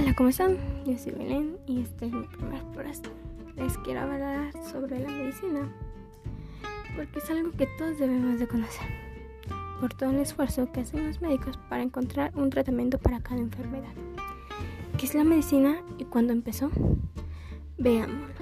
Hola, ¿cómo están? Yo soy Belén y este es mi primer podcast. Les quiero hablar sobre la medicina porque es algo que todos debemos de conocer por todo el esfuerzo que hacen los médicos para encontrar un tratamiento para cada enfermedad. ¿Qué es la medicina y cuándo empezó? Veámoslo.